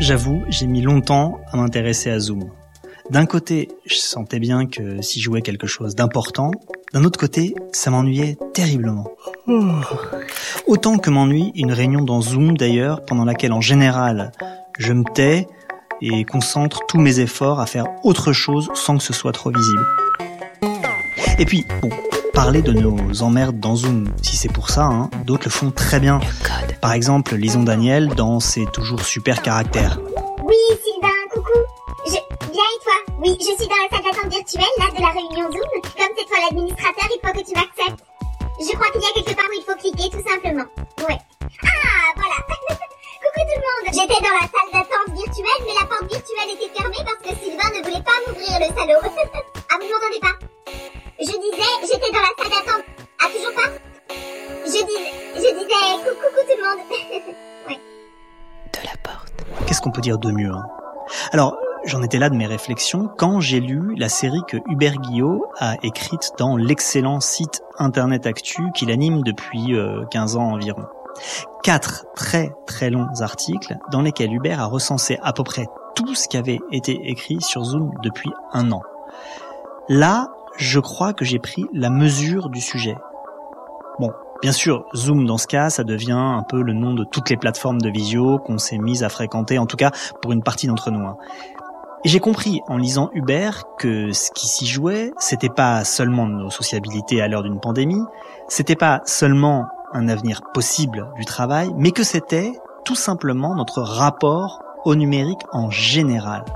J'avoue, j'ai mis longtemps à m'intéresser à Zoom. D'un côté, je sentais bien que s'y jouait quelque chose d'important. D'un autre côté, ça m'ennuyait terriblement. Autant que m'ennuie une réunion dans Zoom d'ailleurs, pendant laquelle en général, je me tais et concentre tous mes efforts à faire autre chose sans que ce soit trop visible. Et puis, bon, parler de nos emmerdes dans Zoom, si c'est pour ça, hein, d'autres le font très bien. Par exemple, Lison Daniel dans ses toujours super caractères. Oui, Sylvain, coucou. Je... Bien et toi Oui, je suis dans la salle d'attente virtuelle, là, de la réunion Zoom. Comme c'est toi l'administrateur, il faut que tu m'acceptes. Je crois qu'il y a quelque part où il faut cliquer, tout simplement. Ouais. Ah, voilà. coucou tout le monde. J'étais dans la salle d'attente virtuelle, mais la porte virtuelle était fermée parce que Sylvain ne voulait pas m'ouvrir le salaud. ah, vous m'entendez pas? Je disais, j'étais dans la salle d'attente. Ah, toujours pas Je disais, je disais, coucou tout le monde. ouais. De la porte. Qu'est-ce qu'on peut dire de mieux hein? Alors, j'en étais là de mes réflexions quand j'ai lu la série que Hubert Guillot a écrite dans l'excellent site Internet Actu qu'il anime depuis 15 ans environ. Quatre très très longs articles dans lesquels Hubert a recensé à peu près tout ce qui avait été écrit sur Zoom depuis un an. Là, je crois que j'ai pris la mesure du sujet. Bon, Bien sûr, Zoom dans ce cas, ça devient un peu le nom de toutes les plateformes de visio qu'on s'est mis à fréquenter, en tout cas pour une partie d'entre nous. hein. Et j'ai compris en lisant Hubert que ce qui s'y jouait, c'était pas seulement nos sociabilités à l'heure d'une pandémie, c'était pas seulement un avenir possible du travail, mais que c'était tout simplement notre rapport au numérique en général.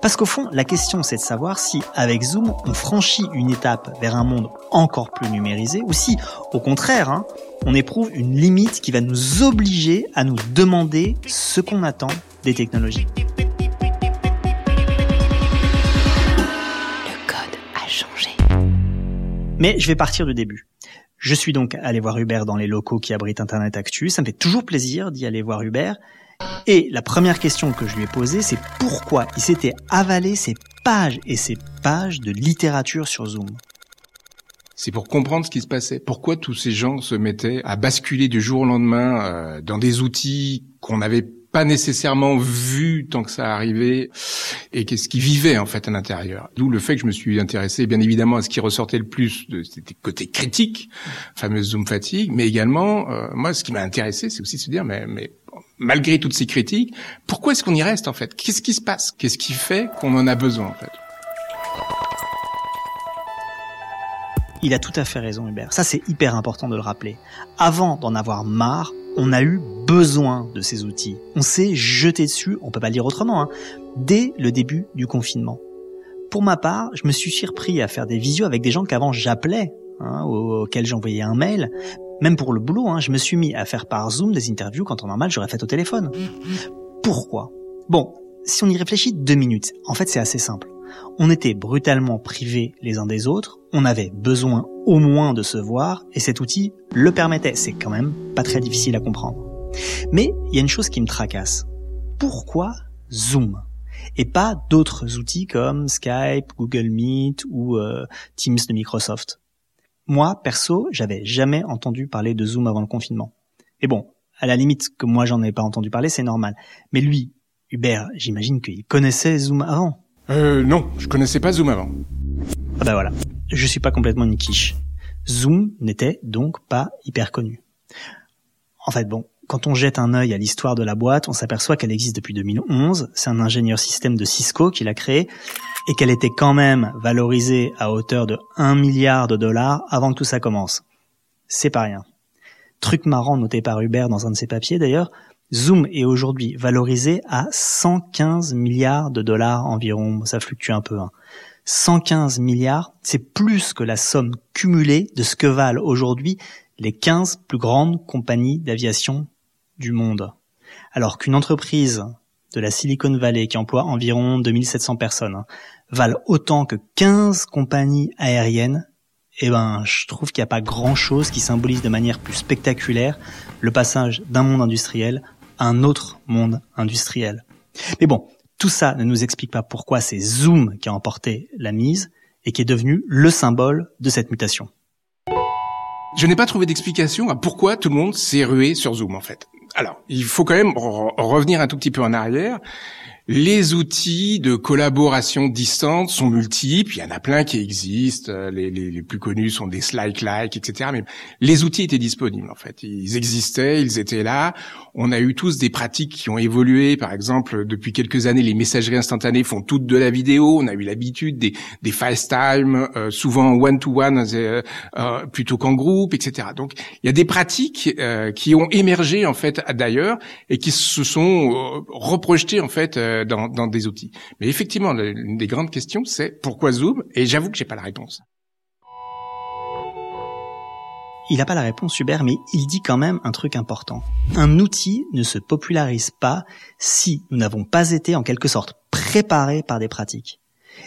Parce qu'au fond, la question c'est de savoir si, avec Zoom, on franchit une étape vers un monde encore plus numérisé, ou si, au contraire, hein, on éprouve une limite qui va nous obliger à nous demander ce qu'on attend des technologies. Le code a changé. Mais je vais partir du début. Je suis donc allé voir Hubert dans les locaux qui abritent Internet Actu. Ça me fait toujours plaisir d'y aller voir Hubert. Et la première question que je lui ai posée, c'est pourquoi il s'était avalé ces pages et ces pages de littérature sur Zoom? C'est pour comprendre ce qui se passait. Pourquoi tous ces gens se mettaient à basculer du jour au lendemain euh, dans des outils qu'on n'avait pas nécessairement vus tant que ça arrivait et qu'est-ce qui vivait en fait à l'intérieur? D'où le fait que je me suis intéressé bien évidemment à ce qui ressortait le plus c'était côté critique, fameuse Zoom fatigue, mais également euh, moi ce qui m'a intéressé c'est aussi de se dire mais mais malgré toutes ces critiques, pourquoi est-ce qu'on y reste en fait? Qu'est-ce qui se passe? Qu'est-ce qui fait qu'on en a besoin en fait? Il a tout à fait raison Hubert. Ça c'est hyper important de le rappeler. Avant d'en avoir marre, on a eu besoin de ces outils. On s'est jeté dessus, on peut pas le dire autrement, hein, dès le début du confinement. Pour ma part, je me suis surpris à faire des visios avec des gens qu'avant j'appelais, hein, auxquels j'envoyais un mail. Même pour le boulot, hein, je me suis mis à faire par Zoom des interviews quand en normal j'aurais fait au téléphone. Pourquoi? Bon, si on y réfléchit deux minutes, en fait c'est assez simple. On était brutalement privés les uns des autres, on avait besoin au moins de se voir, et cet outil le permettait. C'est quand même pas très difficile à comprendre. Mais il y a une chose qui me tracasse. Pourquoi Zoom? Et pas d'autres outils comme Skype, Google Meet ou euh, Teams de Microsoft? Moi, perso, j'avais jamais entendu parler de Zoom avant le confinement. Et bon, à la limite que moi j'en ai pas entendu parler, c'est normal. Mais lui, Hubert, j'imagine qu'il connaissait Zoom avant. Euh non, je connaissais pas Zoom avant. Ah bah voilà, je suis pas complètement une quiche. Zoom n'était donc pas hyper connu. En fait, bon, quand on jette un œil à l'histoire de la boîte, on s'aperçoit qu'elle existe depuis 2011. C'est un ingénieur système de Cisco qui l'a créée et qu'elle était quand même valorisée à hauteur de 1 milliard de dollars avant que tout ça commence. C'est pas rien. Truc marrant noté par Hubert dans un de ses papiers d'ailleurs, Zoom est aujourd'hui valorisé à 115 milliards de dollars environ. Ça fluctue un peu. Hein. 115 milliards, c'est plus que la somme cumulée de ce que valent aujourd'hui les 15 plus grandes compagnies d'aviation du monde. Alors qu'une entreprise de la Silicon Valley qui emploie environ 2700 personnes hein, valent autant que 15 compagnies aériennes, eh ben, je trouve qu'il n'y a pas grand chose qui symbolise de manière plus spectaculaire le passage d'un monde industriel à un autre monde industriel. Mais bon, tout ça ne nous explique pas pourquoi c'est Zoom qui a emporté la mise et qui est devenu le symbole de cette mutation. Je n'ai pas trouvé d'explication à pourquoi tout le monde s'est rué sur Zoom en fait. Alors, il faut quand même revenir un tout petit peu en arrière. Les outils de collaboration distante sont multiples. Il y en a plein qui existent. Euh, les, plus connus sont des Slack-like, etc. Mais les outils étaient disponibles en fait. Ils existaient, ils étaient là. On a eu tous des pratiques qui ont évolué. Par exemple, depuis quelques années, les messageries instantanées font toutes de la vidéo. On a eu l'habitude des, des FaceTime, euh, souvent one-to-one euh, euh, plutôt qu'en groupe, etc. Donc, il y a des pratiques qui ont émergé en fait d'ailleurs et qui se sont reprojetées en fait dans, dans des outils. Mais effectivement, l'une des grandes questions, c'est pourquoi Zoom? Et j'avoue que j'ai pas la réponse. Il n'a pas la réponse, Hubert, mais il dit quand même un truc important. Un outil ne se popularise pas si nous n'avons pas été en quelque sorte préparés par des pratiques.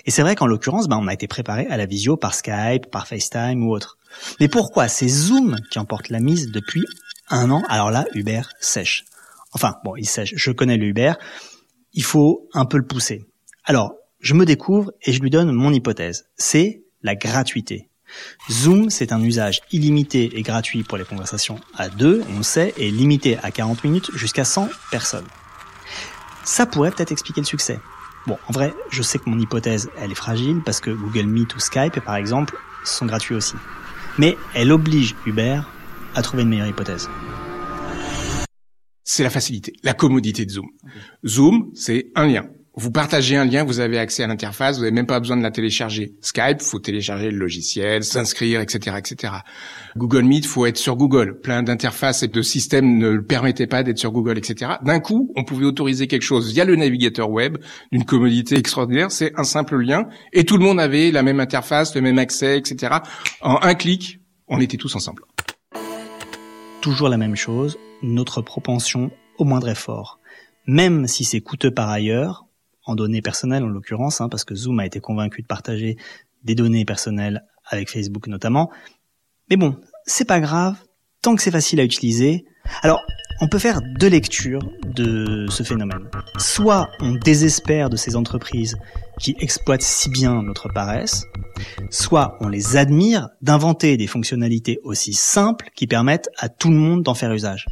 Et c'est vrai qu'en l'occurrence, ben, on a été préparé à la visio par Skype, par FaceTime ou autre. Mais pourquoi? C'est Zoom qui emporte la mise depuis un an? Alors là, Hubert sèche. Enfin, bon, il sèche. Je connais le Hubert il faut un peu le pousser. Alors, je me découvre et je lui donne mon hypothèse. C'est la gratuité. Zoom, c'est un usage illimité et gratuit pour les conversations à deux, on sait, et limité à 40 minutes jusqu'à 100 personnes. Ça pourrait peut-être expliquer le succès. Bon, en vrai, je sais que mon hypothèse, elle est fragile parce que Google Meet ou Skype, par exemple, sont gratuits aussi. Mais elle oblige Uber à trouver une meilleure hypothèse c'est la facilité, la commodité de Zoom. Zoom, c'est un lien. Vous partagez un lien, vous avez accès à l'interface, vous n'avez même pas besoin de la télécharger. Skype, faut télécharger le logiciel, s'inscrire, etc., etc. Google Meet, faut être sur Google. Plein d'interfaces et de systèmes ne permettaient pas d'être sur Google, etc. D'un coup, on pouvait autoriser quelque chose via le navigateur web, d'une commodité extraordinaire. C'est un simple lien et tout le monde avait la même interface, le même accès, etc. En un clic, on était tous ensemble. Toujours la même chose, notre propension au moindre effort. Même si c'est coûteux par ailleurs, en données personnelles en l'occurrence, hein, parce que Zoom a été convaincu de partager des données personnelles avec Facebook notamment. Mais bon, c'est pas grave, tant que c'est facile à utiliser. Alors, on peut faire deux lectures de ce phénomène. Soit on désespère de ces entreprises qui exploitent si bien notre paresse, soit on les admire d'inventer des fonctionnalités aussi simples qui permettent à tout le monde d'en faire usage.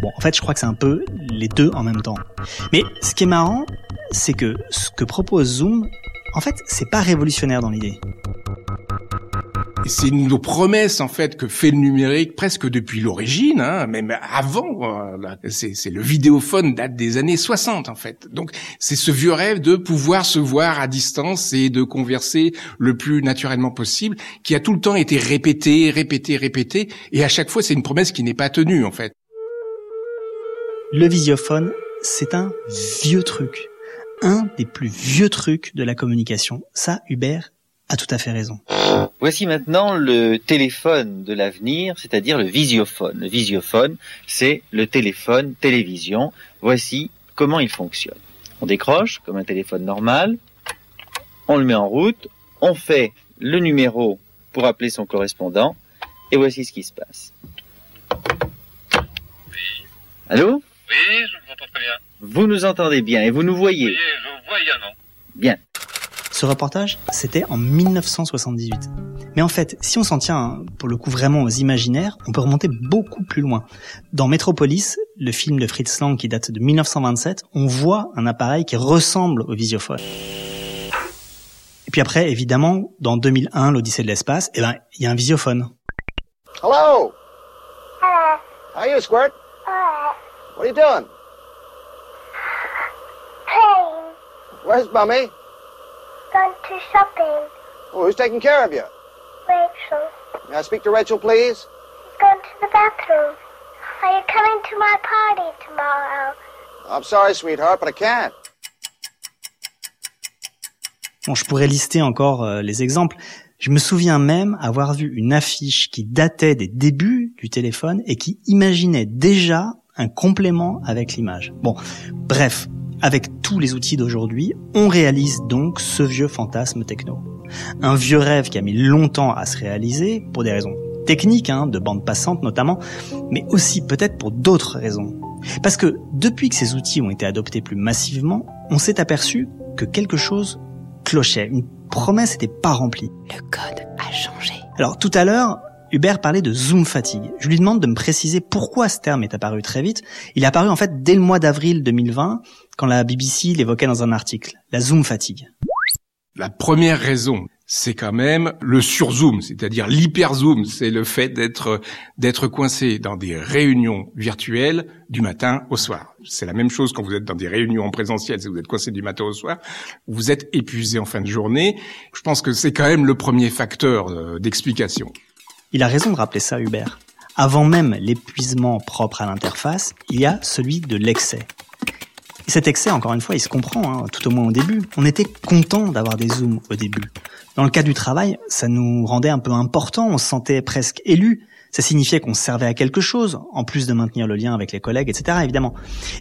Bon, en fait, je crois que c'est un peu les deux en même temps. Mais ce qui est marrant, c'est que ce que propose Zoom, en fait, c'est pas révolutionnaire dans l'idée. C'est nos promesses en fait que fait le numérique presque depuis l'origine, hein, même avant. C'est le vidéophone date des années 60 en fait. Donc c'est ce vieux rêve de pouvoir se voir à distance et de converser le plus naturellement possible, qui a tout le temps été répété, répété, répété, et à chaque fois c'est une promesse qui n'est pas tenue en fait. Le visiophone, c'est un vieux truc. Un des plus vieux trucs de la communication. Ça, Hubert a tout à fait raison. Voici maintenant le téléphone de l'avenir, c'est-à-dire le visiophone. Le visiophone, c'est le téléphone télévision. Voici comment il fonctionne. On décroche comme un téléphone normal, on le met en route, on fait le numéro pour appeler son correspondant, et voici ce qui se passe. Allô? Oui, je vous entends très bien. Vous nous entendez bien et vous nous voyez Oui, je vois également. Bien. Ce reportage, c'était en 1978. Mais en fait, si on s'en tient pour le coup vraiment aux imaginaires, on peut remonter beaucoup plus loin. Dans Metropolis, le film de Fritz Lang qui date de 1927, on voit un appareil qui ressemble au visiophone. Et puis après, évidemment, dans 2001, l'Odyssée de l'espace, eh ben, il y a un visiophone. Hello? Hello. How you, Squirt? What are you doing? Playing. Where's Mummy? Gone to shopping. Oh, who's taking care of you? Rachel. May I speak to Rachel, please? She's gone to the bathroom. Are you coming to my party tomorrow? I'm sorry, sweetheart, but I can't. Bon, je pourrais lister encore euh, les exemples. Je me souviens même avoir vu une affiche qui datait des débuts du téléphone et qui imaginait déjà un complément avec l'image. Bon, bref, avec tous les outils d'aujourd'hui, on réalise donc ce vieux fantasme techno. Un vieux rêve qui a mis longtemps à se réaliser, pour des raisons techniques, hein, de bande passante notamment, mais aussi peut-être pour d'autres raisons. Parce que depuis que ces outils ont été adoptés plus massivement, on s'est aperçu que quelque chose clochait, une promesse n'était pas remplie. Le code a changé. Alors tout à l'heure, Hubert parlait de zoom fatigue. Je lui demande de me préciser pourquoi ce terme est apparu très vite. Il est apparu en fait dès le mois d'avril 2020, quand la BBC l'évoquait dans un article. La zoom fatigue. La première raison, c'est quand même le surzoom, c'est-à-dire l'hyperzoom. C'est le fait d'être d'être coincé dans des réunions virtuelles du matin au soir. C'est la même chose quand vous êtes dans des réunions en présentiel, si vous êtes coincé du matin au soir, vous êtes épuisé en fin de journée. Je pense que c'est quand même le premier facteur euh, d'explication. Il a raison de rappeler ça, Hubert. Avant même l'épuisement propre à l'interface, il y a celui de l'excès. Et cet excès, encore une fois, il se comprend, hein, tout au moins au début. On était content d'avoir des zooms au début. Dans le cas du travail, ça nous rendait un peu important, on se sentait presque élu. Ça signifiait qu'on servait à quelque chose, en plus de maintenir le lien avec les collègues, etc. évidemment.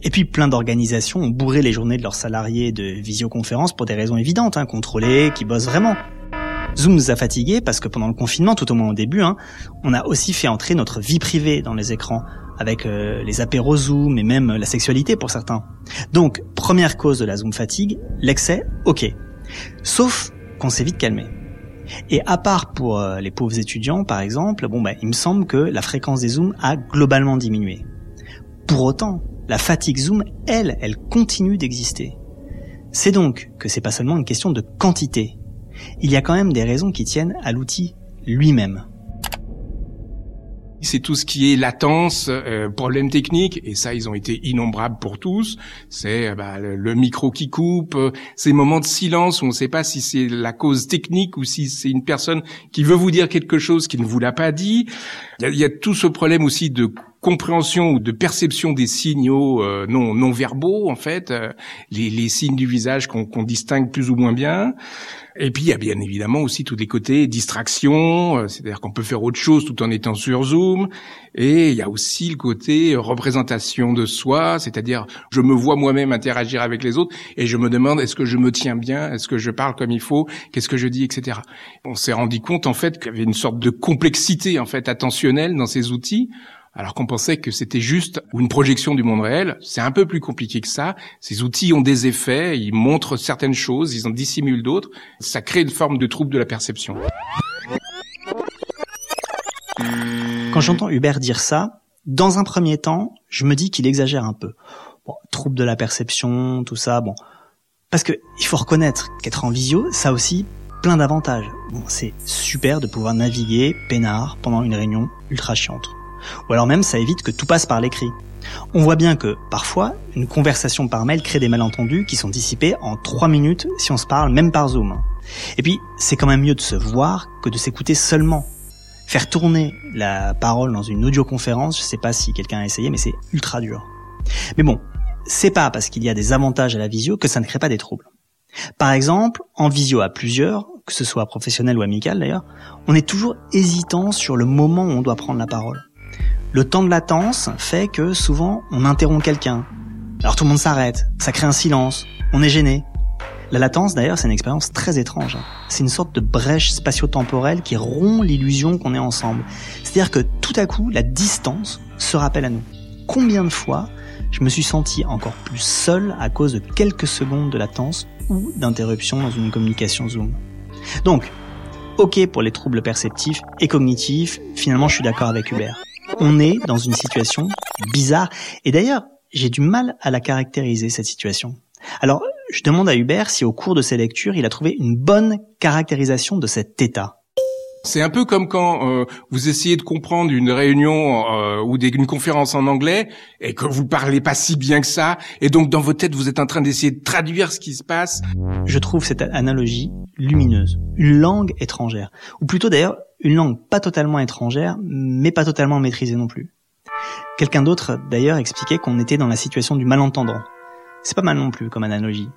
Et puis plein d'organisations ont bourré les journées de leurs salariés de visioconférence pour des raisons évidentes, hein, contrôlées, qui bossent vraiment. Zoom nous a fatigués parce que pendant le confinement, tout au moins au début, hein, on a aussi fait entrer notre vie privée dans les écrans avec euh, les apéros Zoom et même la sexualité pour certains. Donc, première cause de la Zoom fatigue, l'excès, ok. Sauf qu'on s'est vite calmé. Et à part pour euh, les pauvres étudiants, par exemple, bon, bah, il me semble que la fréquence des Zooms a globalement diminué. Pour autant, la fatigue Zoom, elle, elle continue d'exister. C'est donc que c'est pas seulement une question de quantité. Il y a quand même des raisons qui tiennent à l'outil lui-même. C'est tout ce qui est latence, euh, problème technique, et ça, ils ont été innombrables pour tous. C'est euh, bah, le, micro qui coupe, euh, ces moments de silence où on ne sait pas si c'est la cause technique ou si c'est une personne qui veut vous dire quelque chose qui ne vous l'a pas dit. Il y a tout ce problème aussi de compréhension ou de perception des signaux euh, non non verbaux en fait, euh, les, les signes du visage qu'on distingue plus ou moins bien. Et puis il y a bien évidemment aussi tous les côtés distraction, euh, c'est-à-dire qu'on peut faire autre chose tout en étant sur Zoom. Et il y a aussi le côté représentation de soi, c'est-à-dire je me vois moi-même interagir avec les autres et je me demande est-ce que je me tiens bien, est-ce que je parle comme il faut, qu'est-ce que je dis, etc. On s'est rendu compte en fait qu'il y avait une sorte de complexité en fait attentionnelle dans ces outils alors qu'on pensait que c'était juste une projection du monde réel. C'est un peu plus compliqué que ça. Ces outils ont des effets, ils montrent certaines choses, ils en dissimulent d'autres. Ça crée une forme de trouble de la perception. Quand j'entends Hubert dire ça, dans un premier temps, je me dis qu'il exagère un peu. Trouble de la perception, tout ça, bon. Parce que il faut reconnaître qu'être en visio, ça aussi plein d'avantages. Bon, c'est super de pouvoir naviguer peinard pendant une réunion ultra chiante. Ou alors même ça évite que tout passe par l'écrit. On voit bien que parfois, une conversation par mail crée des malentendus qui sont dissipés en trois minutes si on se parle même par Zoom. Et puis, c'est quand même mieux de se voir que de s'écouter seulement. Faire tourner la parole dans une audioconférence, je sais pas si quelqu'un a essayé, mais c'est ultra dur. Mais bon, c'est pas parce qu'il y a des avantages à la visio que ça ne crée pas des troubles. Par exemple, en visio à plusieurs, que ce soit professionnel ou amical d'ailleurs, on est toujours hésitant sur le moment où on doit prendre la parole. Le temps de latence fait que souvent on interrompt quelqu'un. Alors tout le monde s'arrête, ça crée un silence, on est gêné. La latence d'ailleurs c'est une expérience très étrange. hein. C'est une sorte de brèche spatio-temporelle qui rompt l'illusion qu'on est ensemble. C'est-à-dire que tout à coup la distance se rappelle à nous. Combien de fois je me suis senti encore plus seul à cause de quelques secondes de latence ou d'interruption dans une communication Zoom? Donc, ok pour les troubles perceptifs et cognitifs, finalement je suis d'accord avec Hubert on est dans une situation bizarre. Et d'ailleurs, j'ai du mal à la caractériser, cette situation. Alors, je demande à Hubert si au cours de ses lectures, il a trouvé une bonne caractérisation de cet état. C'est un peu comme quand euh, vous essayez de comprendre une réunion euh, ou des, une conférence en anglais et que vous parlez pas si bien que ça, et donc dans votre tête vous êtes en train d'essayer de traduire ce qui se passe. Je trouve cette analogie lumineuse. Une langue étrangère. Ou plutôt d'ailleurs, une langue pas totalement étrangère, mais pas totalement maîtrisée non plus. Quelqu'un d'autre d'ailleurs expliquait qu'on était dans la situation du malentendant. C'est pas mal non plus comme analogie.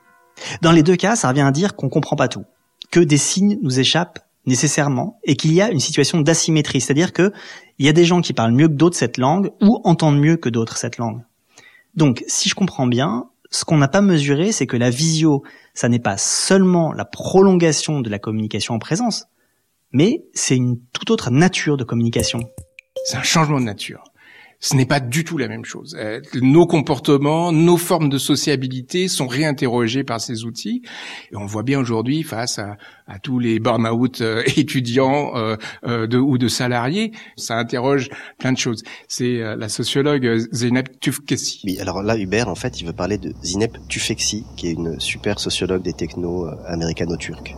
Dans les deux cas, ça revient à dire qu'on comprend pas tout, que des signes nous échappent nécessairement et qu'il y a une situation d'asymétrie, c'est-à-dire que il y a des gens qui parlent mieux que d'autres cette langue ou entendent mieux que d'autres cette langue. Donc, si je comprends bien, ce qu'on n'a pas mesuré, c'est que la visio, ça n'est pas seulement la prolongation de la communication en présence, mais c'est une toute autre nature de communication. C'est un changement de nature. Ce n'est pas du tout la même chose. Euh, nos comportements, nos formes de sociabilité sont réinterrogés par ces outils. Et on voit bien aujourd'hui, face à, à tous les burn-out euh, étudiants euh, euh, de, ou de salariés, ça interroge plein de choses. C'est euh, la sociologue Zeynep Tufkessi. Oui, alors là, Hubert, en fait, il veut parler de Zinep Tufekci, qui est une super sociologue des technos américano-turcs.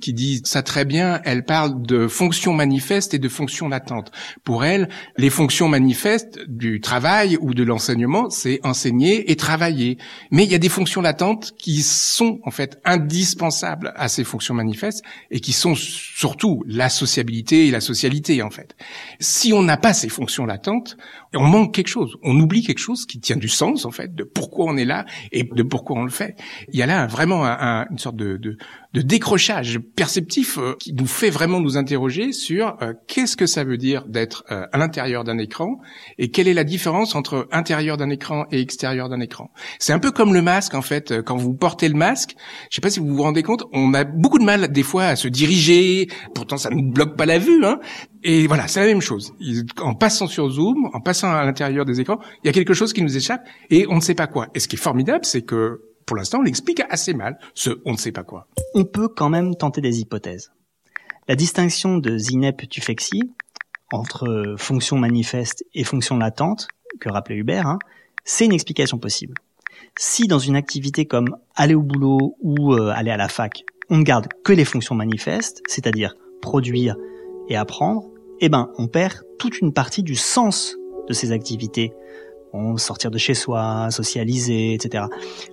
Qui dit ça très bien. Elle parle de fonctions manifestes et de fonctions latentes. Pour elle, les fonctions manifestes du travail ou de l'enseignement, c'est enseigner et travailler. Mais il y a des fonctions latentes qui sont en fait indispensables à ces fonctions manifestes et qui sont surtout la sociabilité et la socialité en fait. Si on n'a pas ces fonctions latentes, on manque quelque chose. On oublie quelque chose qui tient du sens en fait de pourquoi on est là et de pourquoi on le fait. Il y a là vraiment un- un- une sorte de, de de décrochage perceptif euh, qui nous fait vraiment nous interroger sur euh, qu'est-ce que ça veut dire d'être euh, à l'intérieur d'un écran et quelle est la différence entre intérieur d'un écran et extérieur d'un écran. C'est un peu comme le masque en fait. euh, Quand vous portez le masque, je sais pas si vous vous rendez compte, on a beaucoup de mal des fois à se diriger. Pourtant, ça ne bloque pas la vue. Hein. Et voilà, c'est la même chose. En passant sur Zoom, en passant à l'intérieur des écrans, il y a quelque chose qui nous échappe et on ne sait pas quoi. Et ce qui est formidable, c'est que pour l'instant, on l'explique assez mal, ce on ne sait pas quoi. on peut quand même tenter des hypothèses. La distinction de Zinep Tufekci entre fonction manifeste et fonction latente, que rappelait Hubert, hein, c'est une explication possible. Si dans une activité comme aller au boulot ou euh, aller à la fac, on ne garde que les fonctions manifestes, c'est-à-dire produire et apprendre, eh ben on perd toute une partie du sens de ces activités. Bon, sortir de chez soi, socialiser, etc.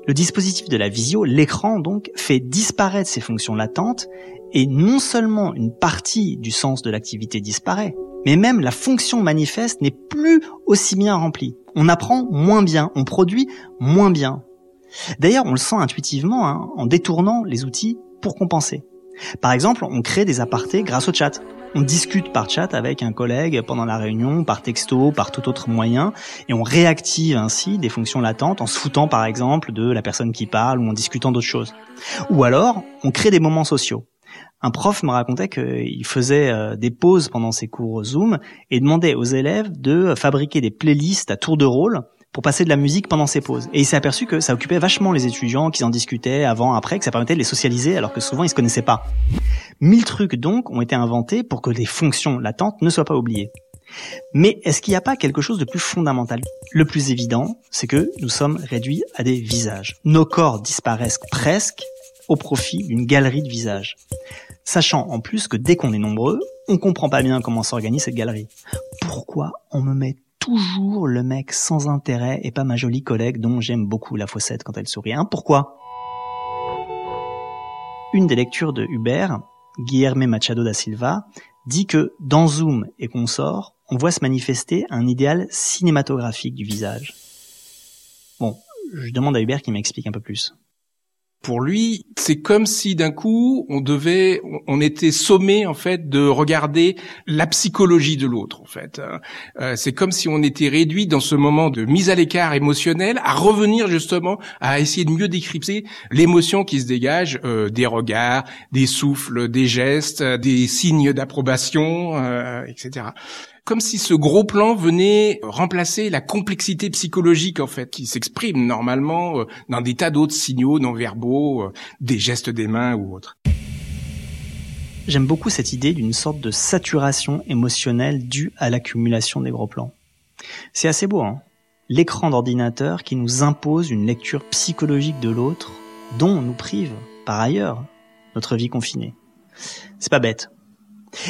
Le dispositif de la visio, l'écran donc, fait disparaître ces fonctions latentes et non seulement une partie du sens de l'activité disparaît, mais même la fonction manifeste n'est plus aussi bien remplie. On apprend moins bien, on produit moins bien. D'ailleurs, on le sent intuitivement hein, en détournant les outils pour compenser. Par exemple, on crée des apartés grâce au chat. On discute par chat avec un collègue pendant la réunion, par texto, par tout autre moyen, et on réactive ainsi des fonctions latentes en se foutant par exemple de la personne qui parle ou en discutant d'autres choses. Ou alors, on crée des moments sociaux. Un prof me racontait qu'il faisait euh, des pauses pendant ses cours Zoom et demandait aux élèves de fabriquer des playlists à tour de rôle pour passer de la musique pendant ces pauses. Et il s'est aperçu que ça occupait vachement les étudiants, qu'ils en discutaient avant, après, que ça permettait de les socialiser alors que souvent ils se connaissaient pas. Mille trucs donc ont été inventés pour que les fonctions latentes ne soient pas oubliées. Mais est-ce qu'il n'y a pas quelque chose de plus fondamental? Le plus évident, c'est que nous sommes réduits à des visages. Nos corps disparaissent presque au profit d'une galerie de visages. Sachant en plus que dès qu'on est nombreux, on comprend pas bien comment s'organise cette galerie. Pourquoi on me met toujours le mec sans intérêt et pas ma jolie collègue dont j'aime beaucoup la faussette quand elle sourit hein Pourquoi? Une des lectures de Hubert, Guilherme Machado da Silva, dit que dans Zoom et consort, on voit se manifester un idéal cinématographique du visage. Bon, je demande à Hubert qu'il m'explique un peu plus. Pour lui, c'est comme si d'un coup on devait, on était sommé en fait de regarder la psychologie de l'autre en fait. Euh, c'est comme si on était réduit dans ce moment de mise à l'écart émotionnel à revenir justement à essayer de mieux décrypter l'émotion qui se dégage euh, des regards, des souffles, des gestes, des signes d'approbation, euh, etc comme si ce gros plan venait remplacer la complexité psychologique en fait qui s'exprime normalement euh, dans des tas d'autres signaux non verbaux, euh, des gestes des mains ou autres. J'aime beaucoup cette idée d'une sorte de saturation émotionnelle due à l'accumulation des gros plans. C'est assez beau, hein L'écran d'ordinateur qui nous impose une lecture psychologique de l'autre, dont on nous prive, par ailleurs, notre vie confinée. C'est pas bête.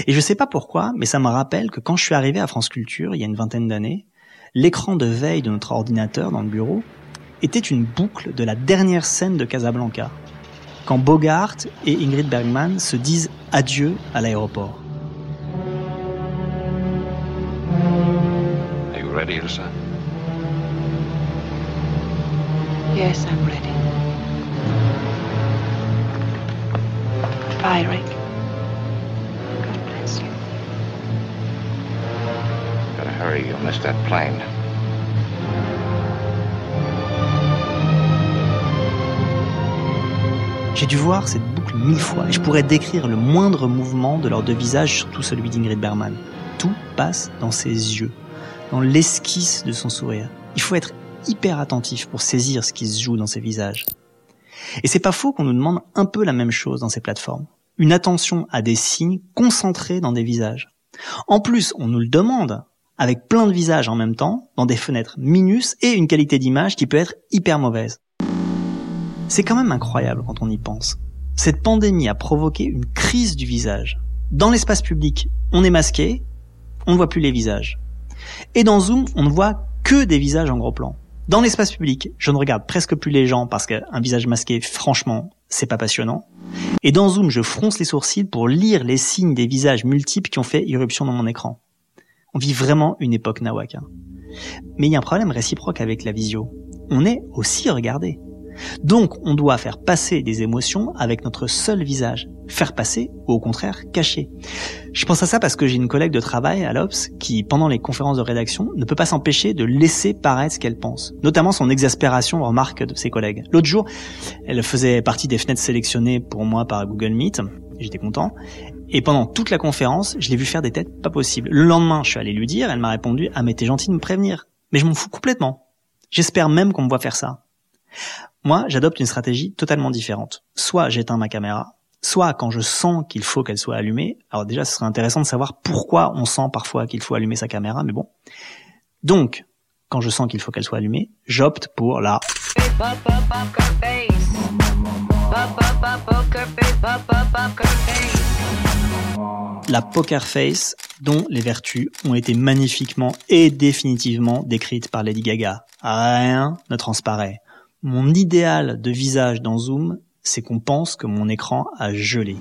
Et je sais pas pourquoi, mais ça me rappelle que quand je suis arrivé à France Culture, il y a une vingtaine d'années, l'écran de veille de notre ordinateur dans le bureau était une boucle de la dernière scène de Casablanca, quand Bogart et Ingrid Bergman se disent adieu à l'aéroport. Are you ready, Ilsa? Yes, I'm ready. Bye, Rick. J'ai dû voir cette boucle mille fois et je pourrais décrire le moindre mouvement de leurs deux visages, surtout celui d'Ingrid Bergman. Tout passe dans ses yeux, dans l'esquisse de son sourire. Il faut être hyper attentif pour saisir ce qui se joue dans ces visages. Et c'est pas faux qu'on nous demande un peu la même chose dans ces plateformes. Une attention à des signes concentrés dans des visages. En plus, on nous le demande avec plein de visages en même temps, dans des fenêtres minus et une qualité d'image qui peut être hyper mauvaise. C'est quand même incroyable quand on y pense. Cette pandémie a provoqué une crise du visage. Dans l'espace public, on est masqué, on ne voit plus les visages. Et dans Zoom, on ne voit que des visages en gros plan. Dans l'espace public, je ne regarde presque plus les gens parce qu'un visage masqué, franchement, c'est pas passionnant. Et dans Zoom, je fronce les sourcils pour lire les signes des visages multiples qui ont fait irruption dans mon écran. On vit vraiment une époque nawak. Mais il y a un problème réciproque avec la visio. On est aussi regardé. Donc, on doit faire passer des émotions avec notre seul visage. Faire passer ou au contraire cacher. Je pense à ça parce que j'ai une collègue de travail à l'Obs qui, pendant les conférences de rédaction, ne peut pas s'empêcher de laisser paraître ce qu'elle pense. Notamment son exaspération aux remarques de ses collègues. L'autre jour, elle faisait partie des fenêtres sélectionnées pour moi par Google Meet. J'étais content. Et pendant toute la conférence, je l'ai vu faire des têtes pas possibles. Le lendemain, je suis allé lui dire, elle m'a répondu, ah mais t'es gentil de me prévenir. Mais je m'en fous complètement. J'espère même qu'on me voit faire ça. Moi, j'adopte une stratégie totalement différente. Soit j'éteins ma caméra, soit quand je sens qu'il faut qu'elle soit allumée. Alors déjà, ce serait intéressant de savoir pourquoi on sent parfois qu'il faut allumer sa caméra, mais bon. Donc, quand je sens qu'il faut qu'elle soit allumée, j'opte pour la la poker face dont les vertus ont été magnifiquement et définitivement décrites par Lady Gaga. Rien ne transparaît. Mon idéal de visage dans Zoom, c'est qu'on pense que mon écran a gelé.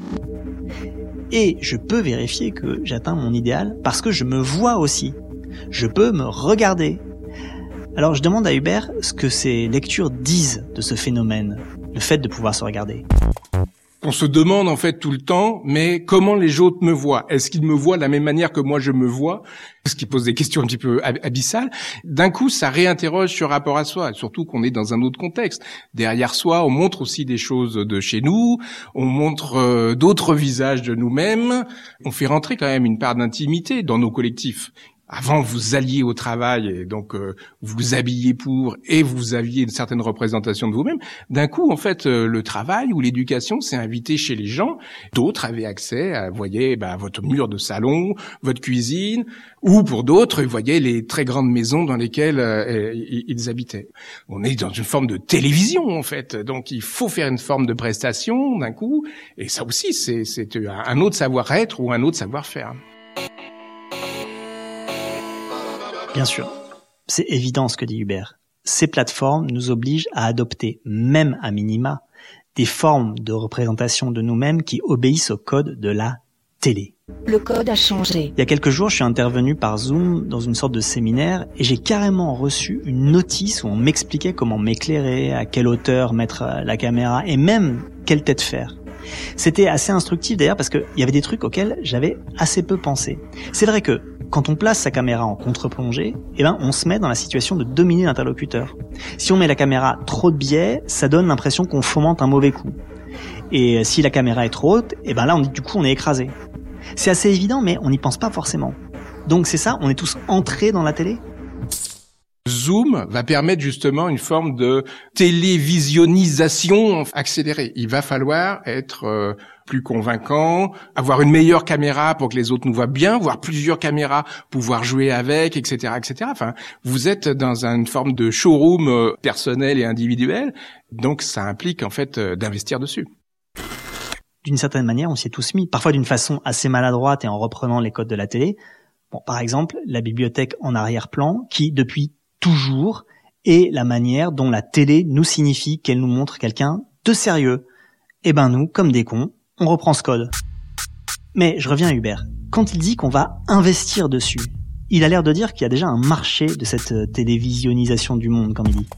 Et je peux vérifier que j'atteins mon idéal parce que je me vois aussi. Je peux me regarder. Alors je demande à Hubert ce que ces lectures disent de ce phénomène, le fait de pouvoir se regarder. On se demande en fait tout le temps, mais comment les autres me voient? Est-ce qu'ils me voient de la même manière que moi je me vois? Ce qui pose des questions un petit peu ab- abyssales. D'un coup, ça réinterroge sur rapport à soi, surtout qu'on est dans un autre contexte. Derrière soi, on montre aussi des choses de chez nous, on montre euh, d'autres visages de nous-mêmes, on fait rentrer quand même une part d'intimité dans nos collectifs. Avant, vous alliez au travail et donc euh, vous vous habillez pour et vous aviez une certaine représentation de vous-même. D'un coup, en fait, euh, le travail ou l'éducation s'est invité chez les gens. D'autres avaient accès à, voyez, bah, votre mur de salon, votre cuisine, ou pour d'autres, les très grandes maisons dans lesquelles euh, ils habitaient. On est dans une forme de télévision, en fait. Donc, il faut faire une forme de prestation d'un coup. Et ça aussi, c'est un autre savoir-être ou un autre savoir-faire. Bien sûr, c'est évident ce que dit Hubert. Ces plateformes nous obligent à adopter, même à minima, des formes de représentation de nous-mêmes qui obéissent au code de la télé. Le code a changé. Il y a quelques jours, je suis intervenu par Zoom dans une sorte de séminaire et j'ai carrément reçu une notice où on m'expliquait comment m'éclairer, à quelle hauteur mettre euh, la caméra et même quelle tête faire. C'était assez instructif d'ailleurs parce qu'il y avait des trucs auxquels j'avais assez peu pensé. C'est vrai que quand on place sa caméra en contre-plongée, eh ben, on se met dans la situation de dominer l'interlocuteur. Si on met la caméra trop de biais, ça donne l'impression qu'on fomente un mauvais coup. Et si la caméra est trop haute, eh ben là, on, du coup, on est écrasé. C'est assez évident, mais on n'y pense pas forcément. Donc c'est ça, on est tous entrés dans la télé Zoom va permettre justement une forme de télévisionnisation accélérée. Il va falloir être euh, plus convaincant, avoir une meilleure caméra pour que les autres nous voient bien, voir plusieurs caméras, pouvoir jouer avec, etc., etc. Enfin, vous êtes dans une forme de showroom euh, personnel et individuel, donc ça implique en fait euh, d'investir dessus. D'une certaine manière, on s'y est tous mis, parfois d'une façon assez maladroite et en reprenant les codes de la télé. Bon, par exemple, la bibliothèque en arrière-plan, qui depuis toujours est la manière dont la télé nous signifie qu'elle nous montre quelqu'un de sérieux. Eh ben nous, comme des cons, on reprend ce code. Mais je reviens à Hubert. Quand il dit qu'on va investir dessus, il a l'air de dire qu'il y a déjà un marché de cette télévisionnisation du monde, comme il dit.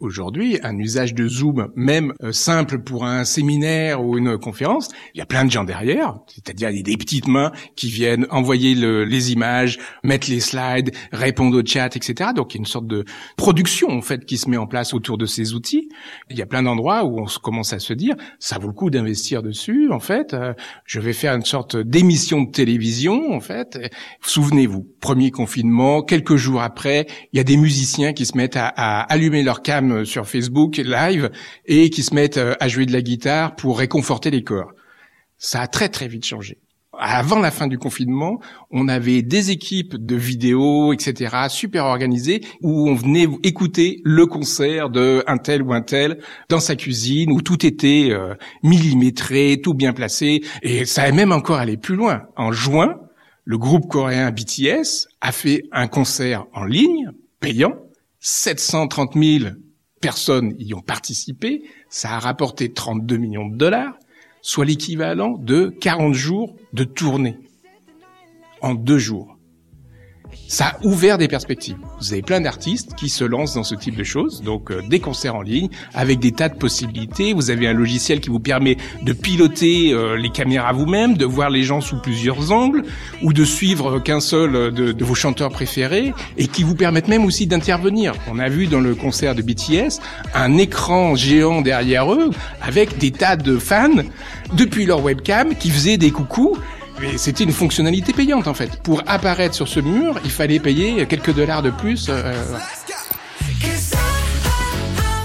Aujourd'hui, un usage de Zoom, même euh, simple pour un séminaire ou une conférence, il y a plein de gens derrière, c'est-à-dire des, des petites mains qui viennent envoyer le- les images, mettre les slides, répondre au chat, etc. Donc il y a une sorte de production en fait qui se met en place autour de ces outils. Il y a plein d'endroits où on commence à se dire, ça vaut le coup d'investir dessus. En fait, Euh, je vais faire une sorte d'émission de télévision. En fait, souvenez-vous, premier confinement, quelques jours après, il y a des musiciens qui se mettent à, à allumer leur cam sur Facebook live et qui se mettent euh, à jouer de la guitare pour réconforter les corps. Ça a très très vite changé. Avant la fin du confinement, on avait des équipes de vidéos, etc., super organisées, où on venait écouter le concert de tel ou un tel dans sa cuisine, où tout était euh, millimétré, tout bien placé, et ça est même encore allé plus loin. En juin, le groupe coréen BTS a fait un concert en ligne, payant, 730 000 personnes y ont participé, ça a rapporté 32 millions de dollars, soit l'équivalent de 40 jours de tournée en deux jours. Ça a ouvert des perspectives. Vous avez plein d'artistes qui se lancent dans ce type de choses, donc euh, des concerts en ligne avec des tas de possibilités. Vous avez un logiciel qui vous permet de piloter euh, les caméras vous-même, de voir les gens sous plusieurs angles, ou de suivre qu'un seul euh, de, de vos chanteurs préférés, et qui vous permettent même aussi d'intervenir. On a vu dans le concert de BTS un écran géant derrière eux avec des tas de fans depuis leur webcam qui faisaient des coucous c'était une fonctionnalité payante en fait. Pour apparaître sur ce mur, il fallait payer quelques dollars de plus. euh,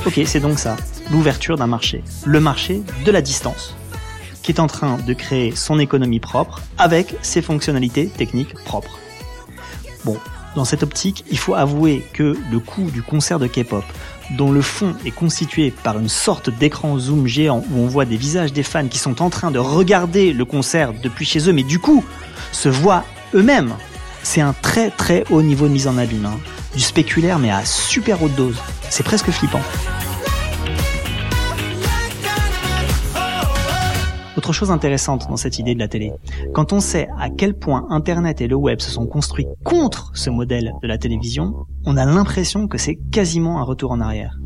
Ok, c'est donc ça, l'ouverture d'un marché. Le marché de la distance, qui est en train de créer son économie propre avec ses fonctionnalités techniques propres. Bon, dans cette optique, il faut avouer que le coût du concert de K-pop, dont le fond est constitué par une sorte d'écran zoom géant où on voit des visages des fans qui sont en train de regarder le concert depuis chez eux, mais du coup se voient eux-mêmes. C'est un très très haut niveau de mise en abîme, hein. du spéculaire mais à super haute dose. C'est presque flippant. Autre chose intéressante dans cette idée de la télé, quand on sait à quel point Internet et le web se sont construits contre ce modèle de la télévision, on a l'impression que c'est quasiment un retour en arrière.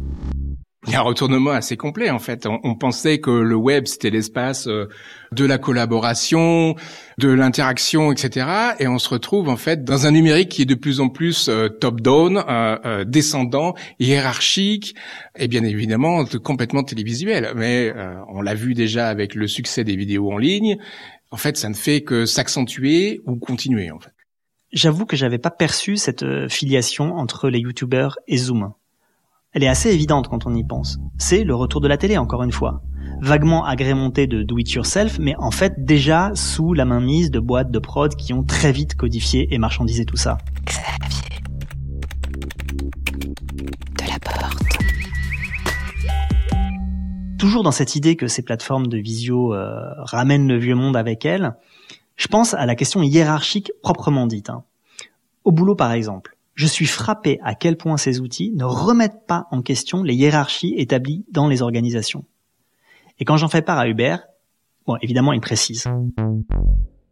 Il y a un retournement assez complet en fait. On, pensait que le web c'était l'espace euh, de la collaboration, de l'interaction, etc. Et on se retrouve en fait dans un numérique qui est de plus en plus euh, top-down, euh, descendant, hiérarchique, et bien évidemment de- complètement télévisuel. Mais on l'a vu déjà avec le succès des vidéos en ligne. En fait, ça ne fait que s'accentuer ou continuer en fait. J'avoue que j'avais pas perçu cette filiation entre les youtubeurs et Zoom. Elle est assez évidente quand on y pense. C'est le retour de la télé, encore une fois. Vaguement agrémenté de do it yourself, mais en fait déjà sous la mainmise de boîtes de prod qui ont très vite codifié et marchandisé tout ça. De la porte. Toujours dans cette idée que ces plateformes de visio euh, ramènent le vieux monde avec elles, je pense à la question hiérarchique proprement dite. hein. Au boulot par exemple, je suis frappé à quel point ces outils ne remettent pas en question les hiérarchies établies dans les organisations. Et quand j'en fais part à Hubert, bon évidemment il précise.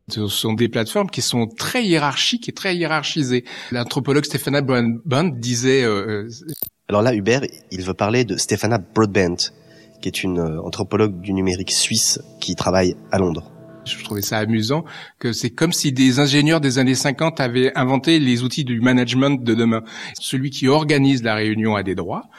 Ce sont des plateformes qui sont très hiérarchiques et très hiérarchisées. L'anthropologue Stéphana Brown disait euh, euh, Alors là, Hubert, il veut parler de Stefana Broadbent, qui est une euh, anthropologue du numérique suisse qui travaille à Londres. Je trouvais ça amusant que c'est comme si des ingénieurs des années 50 avaient inventé les outils du management de demain. Celui qui organise la réunion a des droits.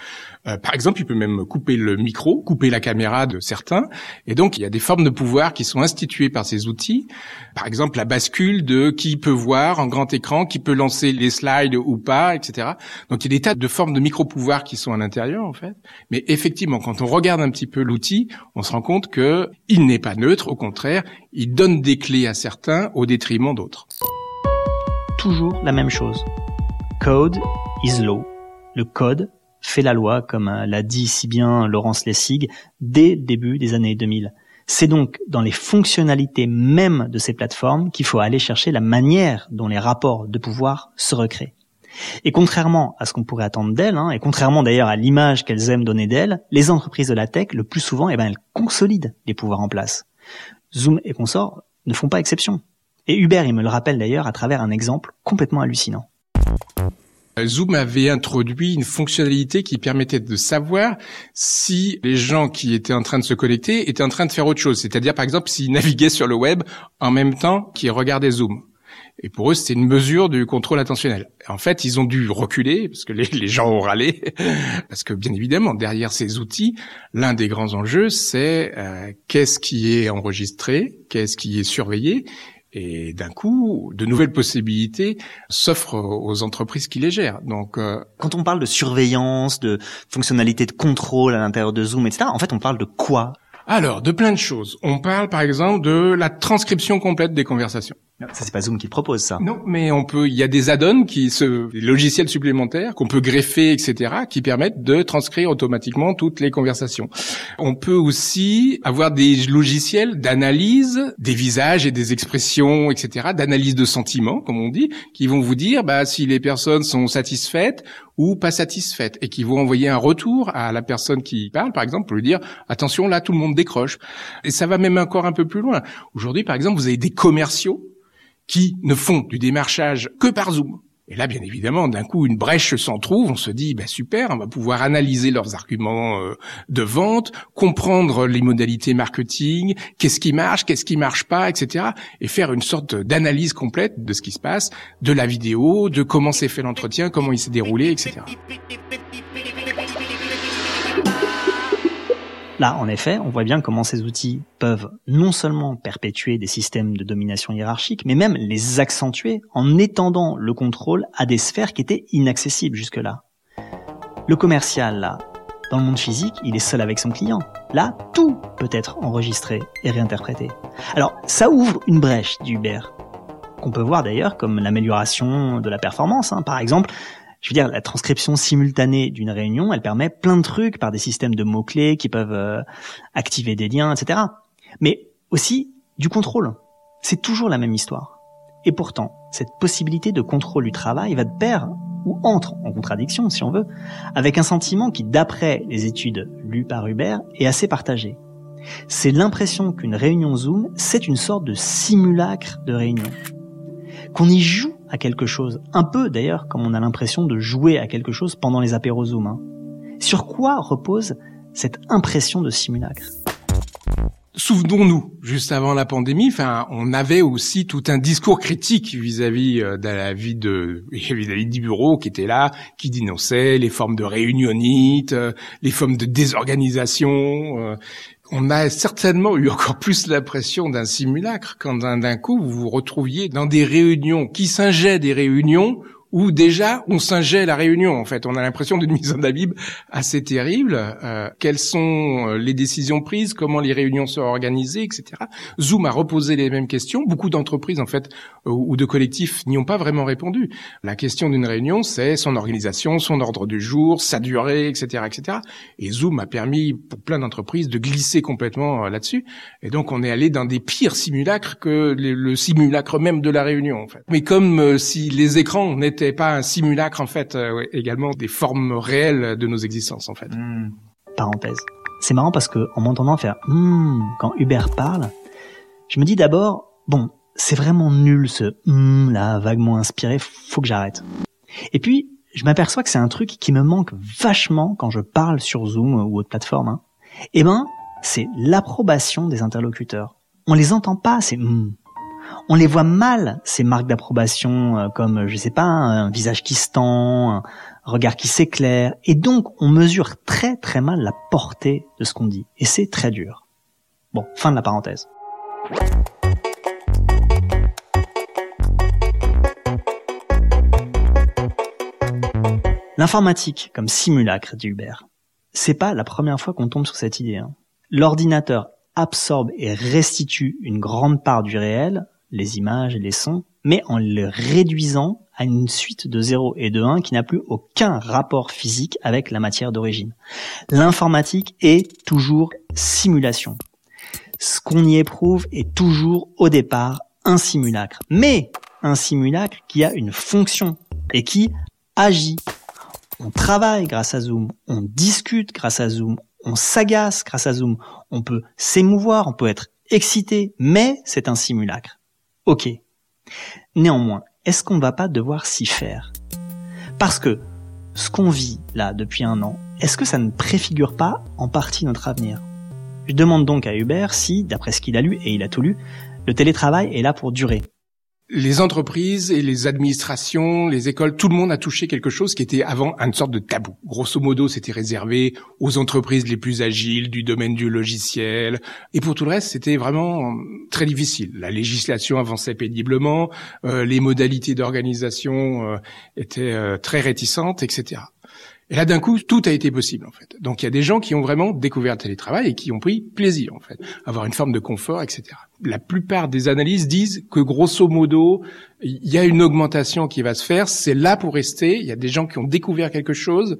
Euh, par exemple, il peut même couper le micro, couper la caméra de certains. Et donc, il y a des formes de pouvoir qui sont instituées par ces outils. Par exemple, la bascule de qui peut voir en grand écran, qui peut lancer les slides ou pas, etc. Donc, il y a des tas de formes de micro-pouvoirs qui sont à l'intérieur, en fait. Mais effectivement, quand on regarde un petit peu l'outil, on se rend compte que il n'est pas neutre. Au contraire, il donne des clés à certains au détriment d'autres. Toujours la même chose. Code is law. Le code fait la loi, comme euh, l'a dit si bien Laurence Lessig dès le début des années 2000. C'est donc dans les fonctionnalités mêmes de ces plateformes qu'il faut aller chercher la manière dont les rapports de pouvoir se recréent. Et contrairement à ce qu'on pourrait attendre d'elles, hein, et contrairement d'ailleurs à l'image qu'elles aiment donner d'elles, les entreprises de la tech, le plus souvent, eh ben, elles consolident les pouvoirs en place. Zoom et consorts ne font pas exception. Et Hubert, il me le rappelle d'ailleurs à travers un exemple complètement hallucinant. Zoom avait introduit une fonctionnalité qui permettait de savoir si les gens qui étaient en train de se connecter étaient en train de faire autre chose. C'est-à-dire, par exemple, s'ils naviguaient sur le web en même temps qu'ils regardaient Zoom. Et pour eux, c'était une mesure du contrôle attentionnel. En fait, ils ont dû reculer parce que les, les gens ont râlé, parce que bien évidemment, derrière ces outils, l'un des grands enjeux, c'est euh, qu'est-ce qui est enregistré, qu'est-ce qui est surveillé, et d'un coup, de nouvelles possibilités s'offrent aux entreprises qui les gèrent. Donc, euh, Quand on parle de surveillance, de fonctionnalités de contrôle à l'intérieur de Zoom, etc., en fait, on parle de quoi? Alors, de plein de choses. On parle, par exemple, de la transcription complète des conversations. Ça, c'est pas Zoom qui propose, ça. Non, mais on peut. Il y a des add-ons qui, se, des logiciels supplémentaires qu'on peut greffer, etc., qui permettent de transcrire automatiquement toutes les conversations. On peut aussi avoir des logiciels d'analyse des visages et des expressions, etc., d'analyse de sentiments, comme on dit, qui vont vous dire bah, si les personnes sont satisfaites ou pas satisfaites, et qui vont envoyer un retour à la personne qui parle, par exemple, pour lui dire attention, là, tout le monde décroche. Et ça va même encore un peu plus loin. Aujourd'hui, par exemple, vous avez des commerciaux qui ne font du démarchage que par Zoom. Et là, bien évidemment, d'un coup, une brèche s'en trouve. On se dit, bah, super, on va pouvoir analyser leurs arguments euh, de vente, comprendre les modalités marketing, qu'est-ce qui marche, qu'est-ce qui marche pas, etc. Et faire une sorte d'analyse complète de ce qui se passe, de la vidéo, de comment s'est fait l'entretien, comment il s'est déroulé, etc. Là, en effet, on voit bien comment ces outils peuvent non seulement perpétuer des systèmes de domination hiérarchique, mais même les accentuer en étendant le contrôle à des sphères qui étaient inaccessibles jusque-là. Le commercial, là, dans le monde physique, il est seul avec son client. Là, tout peut être enregistré et réinterprété. Alors, ça ouvre une brèche d'Uber, qu'on peut voir d'ailleurs comme l'amélioration de la performance. Hein. Par exemple, je veux dire, la transcription simultanée d'une réunion, elle permet plein de trucs par des systèmes de mots-clés qui peuvent euh, activer des liens, etc. Mais aussi du contrôle. C'est toujours la même histoire. Et pourtant, cette possibilité de contrôle du travail va de pair ou entre en contradiction, si on veut, avec un sentiment qui, d'après les études lues par Hubert, est assez partagé. C'est l'impression qu'une réunion Zoom, c'est une sorte de simulacre de réunion. Qu'on y joue à quelque chose. Un peu d'ailleurs comme on a l'impression de jouer à quelque chose pendant les apéros Zoom. Hein. Sur quoi repose cette impression de simulacre? Souvenons-nous, juste avant la pandémie, enfin, on avait aussi tout un discours critique vis-à-vis euh, de la vie de vis-à-vis du bureau qui était là, qui dénonçait les formes de réunionnite, euh, les formes de désorganisation. On a certainement eu encore plus l'impression d'un simulacre quand d'un d'un coup vous vous retrouviez dans des réunions qui singeaient des réunions où déjà on singeait la réunion. En fait, on a l'impression d'une mise en abîme assez terrible. Euh, quelles sont euh, les décisions prises, comment les réunions sont organisées, etc. Zoom a reposé les mêmes questions. Beaucoup d'entreprises, en fait, euh, ou de collectifs n'y ont pas vraiment répondu. La question d'une réunion, c'est son organisation, son ordre du jour, sa durée, etc., etc. Et Zoom a permis pour plein d'entreprises de glisser complètement euh, là-dessus. Et donc, on est allé dans des pires simulacres que le, simulacre même de la réunion. En fait. Mais comme si les écrans n'étaient pas un simulacre, en fait, euh, ouais, également des formes réelles de nos existences, en fait. Parenthèse. C'est marrant parce que en m'entendant faire hmm quand Hubert parle, je me dis d'abord bon, c'est vraiment nul ce hmm là vaguement inspiré, faut que j'arrête. Et puis je m'aperçois que c'est un truc qui me manque vachement quand je parle sur Zoom ou autre plateforme. Hein. Eh ben, c'est l'approbation des interlocuteurs. On les entend pas ces hmm. On les voit mal ces marques d'approbation euh, comme je sais pas un visage qui se tend, un regard qui s'éclaire et donc on mesure très très mal la portée de ce qu'on dit et c'est très dur. Bon, fin de la parenthèse. L'informatique comme simulacre dit Hubert. C'est pas la première fois qu'on tombe sur cette idée. hein. L'ordinateur absorbe et restitue une grande part du réel, les images et les sons, mais en le réduisant à une suite de 0 et de 1 qui n'a plus aucun rapport physique avec la matière d'origine. L'informatique est toujours simulation. Ce qu'on y éprouve est toujours au départ un simulacre, mais un simulacre qui a une fonction et qui agit. On travaille grâce à Zoom, on discute grâce à Zoom, on s'agace grâce à Zoom, on peut s'émouvoir, on peut être excité, mais c'est un simulacre. Ok. Néanmoins, est-ce qu'on va pas devoir s'y faire? Parce que ce qu'on vit là depuis un an, est-ce que ça ne préfigure pas en partie notre avenir? Je demande donc à Hubert si, d'après ce qu'il a lu, et il a tout lu, le télétravail est là pour durer les entreprises et les administrations, les écoles, tout le monde a touché quelque chose qui était avant une sorte de tabou. Grosso modo, c'était réservé aux entreprises les plus agiles du domaine du logiciel. Et pour tout le reste, c'était vraiment très difficile. La législation avançait péniblement, euh, les modalités d'organisation euh, étaient euh, très réticentes, etc. Et là, d'un coup, tout a été possible, en fait. Donc, il y a des gens qui ont vraiment découvert le télétravail et qui ont pris plaisir, en fait, avoir une forme de confort, etc. La plupart des analyses disent que, grosso modo, il y a une augmentation qui va se faire. C'est là pour rester. Il y a des gens qui ont découvert quelque chose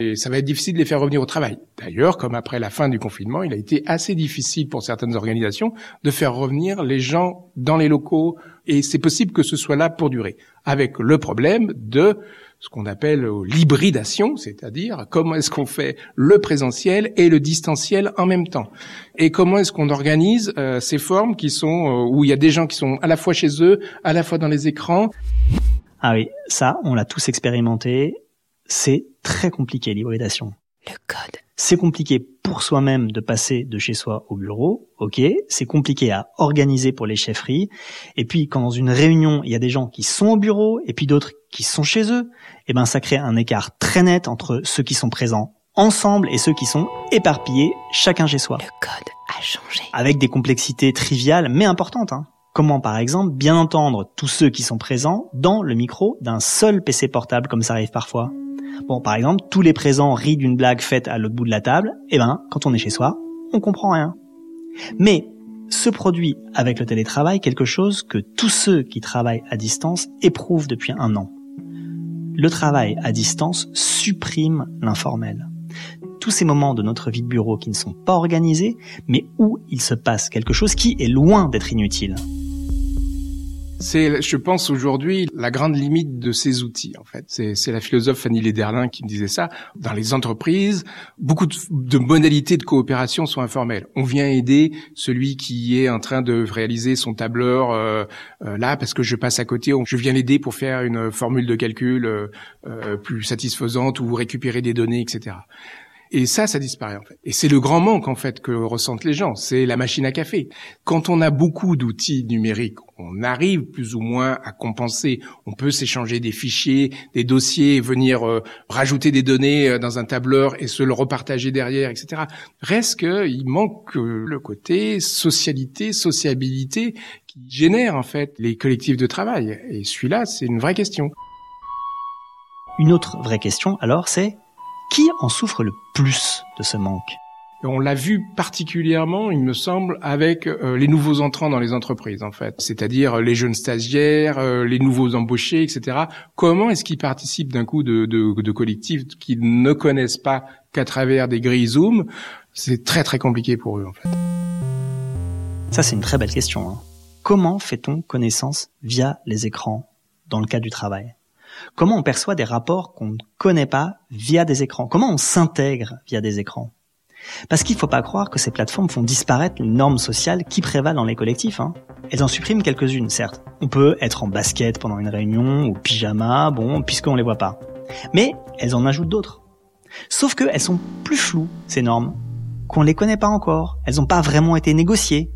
et ça va être difficile de les faire revenir au travail. D'ailleurs, comme après la fin du confinement, il a été assez difficile pour certaines organisations de faire revenir les gens dans les locaux et c'est possible que ce soit là pour durer. Avec le problème de ce qu'on appelle l'hybridation, c'est-à-dire comment est-ce qu'on fait le présentiel et le distanciel en même temps, et comment est-ce qu'on organise euh, ces formes qui sont euh, où il y a des gens qui sont à la fois chez eux, à la fois dans les écrans? Ah oui, ça, on l'a tous expérimenté. C'est très compliqué l'hybridation. Le code. C'est compliqué pour soi-même de passer de chez soi au bureau, ok. C'est compliqué à organiser pour les chefferies. Et puis quand dans une réunion, il y a des gens qui sont au bureau et puis d'autres qui sont chez eux, eh ben ça crée un écart très net entre ceux qui sont présents ensemble et ceux qui sont éparpillés, chacun chez soi. Le code a changé. Avec des complexités triviales mais importantes. Hein. Comment par exemple bien entendre tous ceux qui sont présents dans le micro d'un seul PC portable comme ça arrive parfois Bon, par exemple, tous les présents rient d'une blague faite à l'autre bout de la table, eh ben, quand on est chez soi, on comprend rien. Mais se produit avec le télétravail quelque chose que tous ceux qui travaillent à distance éprouvent depuis un an. Le travail à distance supprime l'informel. Tous ces moments de notre vie de bureau qui ne sont pas organisés, mais où il se passe quelque chose qui est loin d'être inutile. C'est, je pense aujourd'hui, la grande limite de ces outils. En fait, c'est la philosophe Fanny Lederlin qui me disait ça. Dans les entreprises, beaucoup de, modalités de coopération sont informelles. On vient aider celui qui est en train de réaliser son tableur euh, euh, là parce que je passe à côté. Je viens l'aider pour faire une formule de calcul euh, plus satisfaisante ou récupérer des données, etc. Et ça, ça disparaît en fait. Et c'est le grand manque en fait que ressentent les gens, c'est la machine à café. Quand on a beaucoup d'outils numériques, on arrive plus ou moins à compenser. On peut s'échanger des fichiers, des dossiers, venir euh, rajouter des données euh, dans un tableur et se le repartager derrière, etc. Reste qu'il manque le côté socialité, sociabilité qui génère en fait les collectifs de travail. Et celui-là, c'est une vraie question. Une autre vraie question, alors, c'est qui en souffre le plus de ce manque? On l'a vu particulièrement, il me semble, avec euh, les nouveaux entrants dans les entreprises, en fait. C'est-à-dire les jeunes stagiaires, euh, les nouveaux embauchés, etc. Comment est-ce qu'ils participent d'un coup de, de, de collectifs qu'ils ne connaissent pas qu'à travers des grilles Zoom? C'est très très compliqué pour eux, en fait. Ça, c'est une très belle question. Hein. Comment fait-on connaissance via les écrans dans le cas du travail? Comment on perçoit des rapports qu'on ne connaît pas via des écrans? Comment on s'intègre via des écrans? Parce qu'il ne faut pas croire que ces plateformes font disparaître les normes sociales qui prévalent dans les collectifs. Hein. Elles en suppriment quelques-unes, certes. On peut être en basket pendant une réunion ou pyjama, bon, puisqu'on les voit pas. Mais elles en ajoutent d'autres. Sauf qu'elles sont plus floues, ces normes, qu'on les connaît pas encore. Elles n'ont pas vraiment été négociées.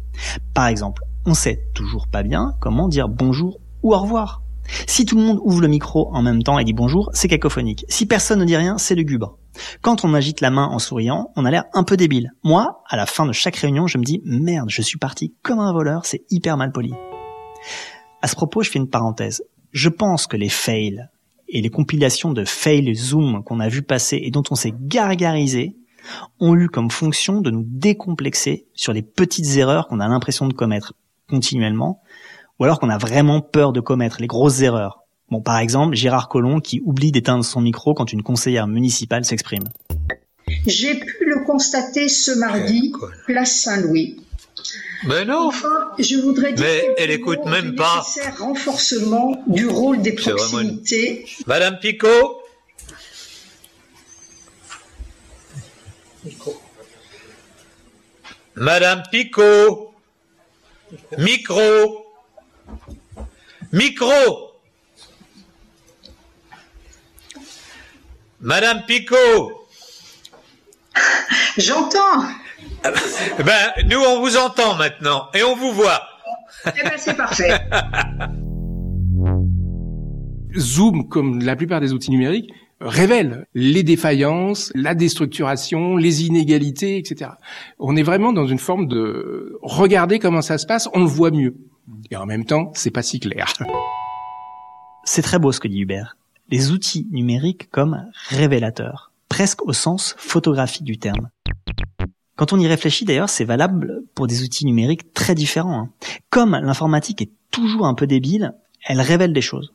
Par exemple, on sait toujours pas bien comment dire bonjour ou au revoir. Si tout le monde ouvre le micro en même temps et dit bonjour, c'est cacophonique. Si personne ne dit rien, c'est lugubre. Quand on agite la main en souriant, on a l'air un peu débile. Moi, à la fin de chaque réunion, je me dis merde, je suis parti comme un voleur, c'est hyper mal poli. À ce propos, je fais une parenthèse. Je pense que les fails et les compilations de fails Zoom qu'on a vu passer et dont on s'est gargarisé ont eu comme fonction de nous décomplexer sur les petites erreurs qu'on a l'impression de commettre continuellement ou alors qu'on a vraiment peur de commettre les grosses erreurs. Bon, par exemple, Gérard Collomb qui oublie d'éteindre son micro quand une conseillère municipale s'exprime. J'ai pu le constater ce mardi, place Saint-Louis. Mais non. Enfin, je voudrais dire Mais elle écoute même pas. renforcement du rôle des proximités. Madame Picot. Madame Picot. Micro. Micro Madame Picot J'entends. Eh Ben, nous, on vous entend maintenant et on vous voit. Eh ben, c'est parfait. Zoom, comme la plupart des outils numériques, révèle les défaillances, la déstructuration, les inégalités, etc. On est vraiment dans une forme de regarder comment ça se passe, on le voit mieux. Et en même temps, c'est pas si clair. C'est très beau ce que dit Hubert. Les outils numériques comme révélateurs, presque au sens photographique du terme. Quand on y réfléchit d'ailleurs, c'est valable pour des outils numériques très différents. hein. Comme l'informatique est toujours un peu débile, elle révèle des choses.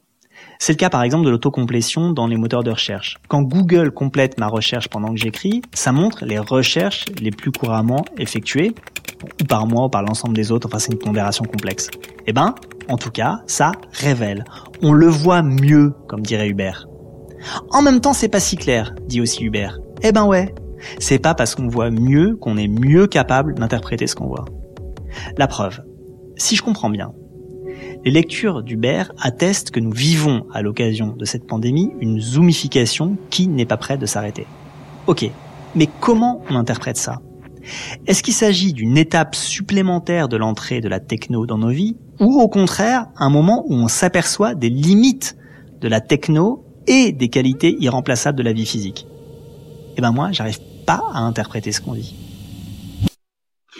C'est le cas par exemple de l'autocomplétion dans les moteurs de recherche. Quand Google complète ma recherche pendant que j'écris, ça montre les recherches les plus couramment effectuées, ou par moi ou par l'ensemble des autres, enfin c'est une pondération complexe. Eh ben, en tout cas, ça révèle. On le voit mieux, comme dirait Hubert. En même temps, c'est pas si clair, dit aussi Hubert. Eh ben ouais, c'est pas parce qu'on voit mieux qu'on est mieux capable d'interpréter ce qu'on voit. La preuve, si je comprends bien, les lectures d'Hubert attestent que nous vivons à l'occasion de cette pandémie une zoomification qui n'est pas prête de s'arrêter. Ok, mais comment on interprète ça? Est-ce qu'il s'agit d'une étape supplémentaire de l'entrée de la techno dans nos vies ou au contraire un moment où on s'aperçoit des limites de la techno et des qualités irremplaçables de la vie physique? Eh ben moi, j'arrive pas à interpréter ce qu'on dit.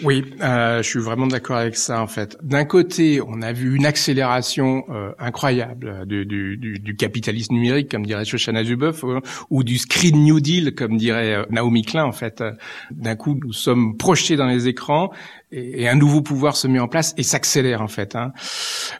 Oui, euh, je suis vraiment d'accord avec ça en fait. D'un côté, on a vu une accélération euh, incroyable du, du, capitalisme numérique, comme dirait Shoshana Zuboff, euh, ou du Screen New Deal, comme dirait euh, Naomi Klein en fait. Euh, D'un coup, nous sommes projetés dans les écrans et, et un nouveau pouvoir se met en place et s'accélère en fait. Hein.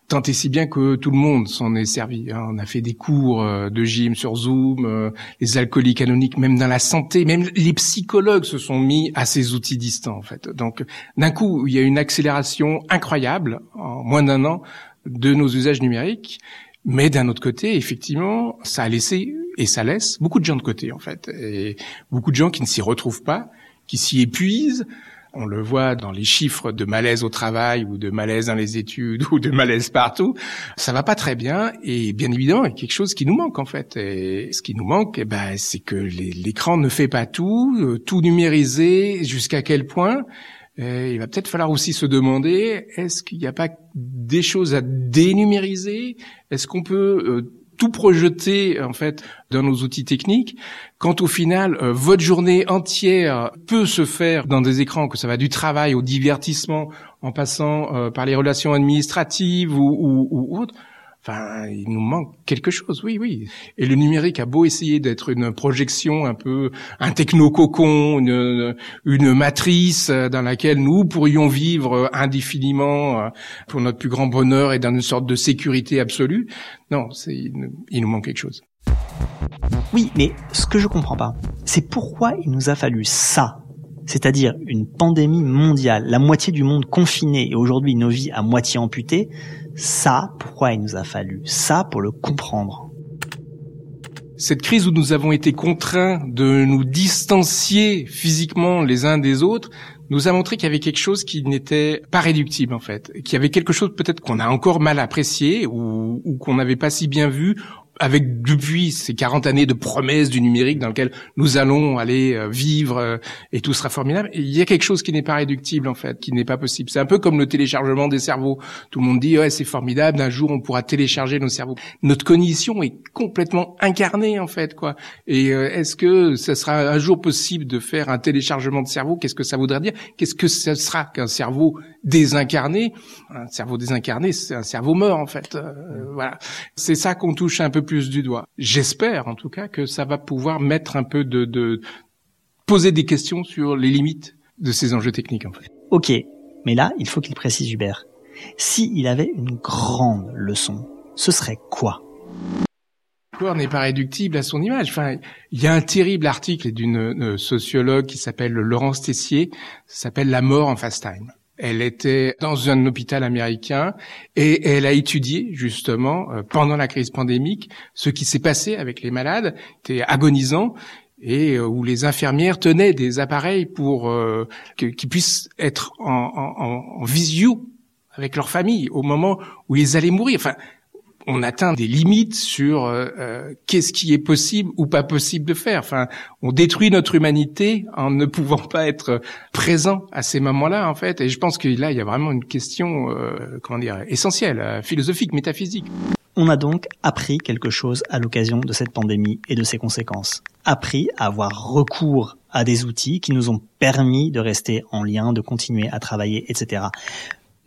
Tant et si bien que tout le monde s'en est servi. Hein. On a fait des cours euh, de gym sur Zoom, euh, les alcooliques anonyques, même dans la santé, même les psychologues se sont mis à ces outils distants en fait. Donc d'un coup, il y a une accélération incroyable en moins d'un an de nos usages numériques. Mais d'un autre côté, effectivement, ça a laissé et ça laisse beaucoup de gens de côté en fait, et beaucoup de gens qui ne s'y retrouvent pas, qui s'y épuisent. On le voit dans les chiffres de malaise au travail ou de malaise dans les études ou de malaise partout. Ça va pas très bien et bien évidemment, il y a quelque chose qui nous manque en fait. Et ce qui nous manque, eh ben, c'est que l'écran ne fait pas tout, euh, tout numérisé. Jusqu'à quel point euh, il va peut-être falloir aussi se demander est-ce qu'il n'y a pas des choses à dénumériser? Est-ce qu'on peut euh, tout projeter en fait dans nos outils techniques quand au final euh, votre journée entière peut se faire dans des écrans que ça va du travail au divertissement en passant euh, par les relations administratives ou, ou, ou autres Enfin, il nous manque quelque chose, oui, oui. Et le numérique a beau essayer d'être une projection un peu, un techno-cocon, une, une matrice dans laquelle nous pourrions vivre indéfiniment euh, pour notre plus grand bonheur et dans une sorte de sécurité absolue. Non, il il nous manque quelque chose. Oui, mais ce que je comprends pas, c'est pourquoi il nous a fallu ça. C'est-à-dire une pandémie mondiale, la moitié du monde confiné et aujourd'hui nos vies à moitié amputées. Ça, pourquoi il nous a fallu ça pour le comprendre? Cette crise où nous avons été contraints de nous distancier physiquement les uns des autres nous a montré qu'il y avait quelque chose qui n'était pas réductible en fait, qu'il y avait quelque chose peut-être qu'on a encore mal apprécié ou, ou qu'on n'avait pas si bien vu avec depuis ces 40 années de promesses du numérique dans lequel nous allons aller euh, vivre euh, et tout sera formidable. Il y a quelque chose qui n'est pas réductible en fait, qui n'est pas possible. C'est un peu comme le téléchargement des cerveaux. Tout le monde dit ouais c'est formidable, un jour on pourra télécharger nos cerveaux. Notre cognition est complètement incarnée en fait quoi. Et euh, est-ce que ça sera un jour possible de faire un téléchargement de cerveau? Qu'est-ce que ça voudrait dire? Qu'est-ce que ça sera qu'un cerveau désincarné? Un cerveau désincarné, c'est un cerveau mort en fait. Voilà. C'est ça qu'on touche un peu plus du doigt. J'espère en tout cas que ça va pouvoir mettre un peu de, de poser des questions sur les limites de ces enjeux techniques en fait. Ok, mais là, il faut qu'il précise Hubert. Si il avait une grande leçon, ce serait quoi? Corps n'est pas réductible à son image. Enfin, il y a un terrible article d'une euh, sociologue qui s'appelle Laurence Tessier, ça s'appelle La mort en fast time. Elle était dans un hôpital américain et elle a étudié justement euh, pendant la crise pandémique ce qui s'est passé avec les malades, c'était agonisant et euh, où les infirmières tenaient des appareils pour euh, qu'ils puissent être en, visio avec leur famille au moment où ils allaient mourir. On atteint des limites sur euh, euh, qu'est-ce qui est possible ou pas possible de faire. Enfin, on détruit notre humanité en ne pouvant pas être présent à ces moments-là, en fait. Et je pense que là, il y a vraiment une question, euh, comment dire, essentielle, euh, philosophique, métaphysique. On a donc appris quelque chose à l'occasion de cette pandémie et de ses conséquences. Appris à avoir recours à des outils qui nous ont permis de rester en lien, de continuer à travailler, etc.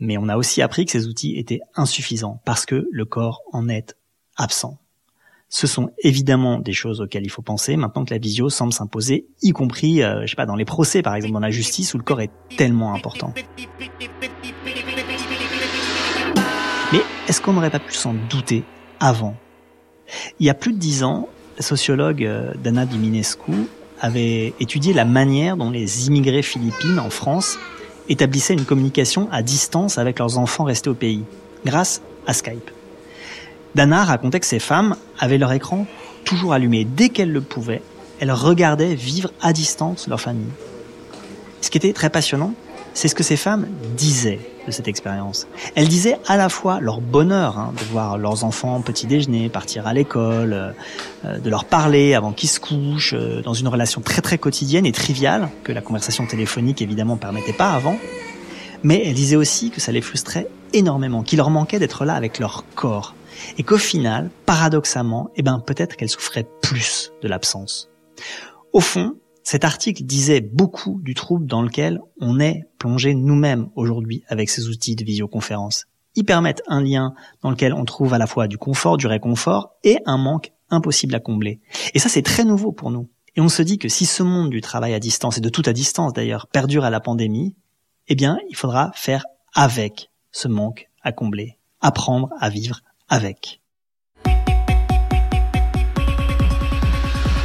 Mais on a aussi appris que ces outils étaient insuffisants parce que le corps en est absent. Ce sont évidemment des choses auxquelles il faut penser maintenant que la visio semble s'imposer, y compris, euh, je sais pas, dans les procès par exemple, dans la justice où le corps est tellement important. Mais est-ce qu'on n'aurait pas pu s'en douter avant? Il y a plus de dix ans, la sociologue euh, Dana Diminescu avait étudié la manière dont les immigrés philippines en France établissaient une communication à distance avec leurs enfants restés au pays, grâce à Skype. Dana racontait que ces femmes avaient leur écran toujours allumé. Dès qu'elles le pouvaient, elles regardaient vivre à distance leur famille. Ce qui était très passionnant, c'est ce que ces femmes disaient de cette expérience. Elles disaient à la fois leur bonheur hein, de voir leurs enfants petit déjeuner, partir à l'école, euh, de leur parler avant qu'ils se couchent, euh, dans une relation très très quotidienne et triviale que la conversation téléphonique évidemment permettait pas avant. Mais elles disaient aussi que ça les frustrait énormément, qu'il leur manquait d'être là avec leur corps et qu'au final, paradoxalement, eh ben peut-être qu'elles souffraient plus de l'absence. Au fond, cet article disait beaucoup du trouble dans lequel on est plongé nous-mêmes aujourd'hui avec ces outils de visioconférence. Ils permettent un lien dans lequel on trouve à la fois du confort, du réconfort et un manque impossible à combler. Et ça, c'est très nouveau pour nous. Et on se dit que si ce monde du travail à distance, et de tout à distance d'ailleurs, perdure à la pandémie, eh bien, il faudra faire avec ce manque à combler, apprendre à vivre avec.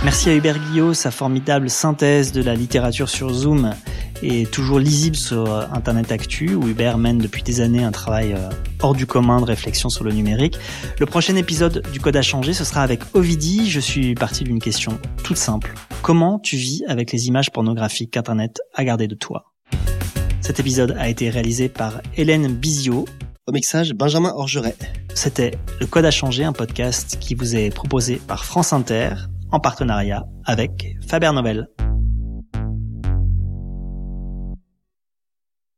Merci à Hubert Guillot, sa formidable synthèse de la littérature sur Zoom est toujours lisible sur Internet Actu, où Hubert mène depuis des années un travail euh, hors du commun de réflexion sur le numérique. Le prochain épisode du Code à changer, ce sera avec Ovidie. Je suis parti d'une question toute simple. Comment tu vis avec les images pornographiques qu'Internet a gardées de toi? Cet épisode a été réalisé par Hélène Bizio. Au mixage, Benjamin Orgeret. C'était Le Code à changer, un podcast qui vous est proposé par France Inter en partenariat avec Faber Novel.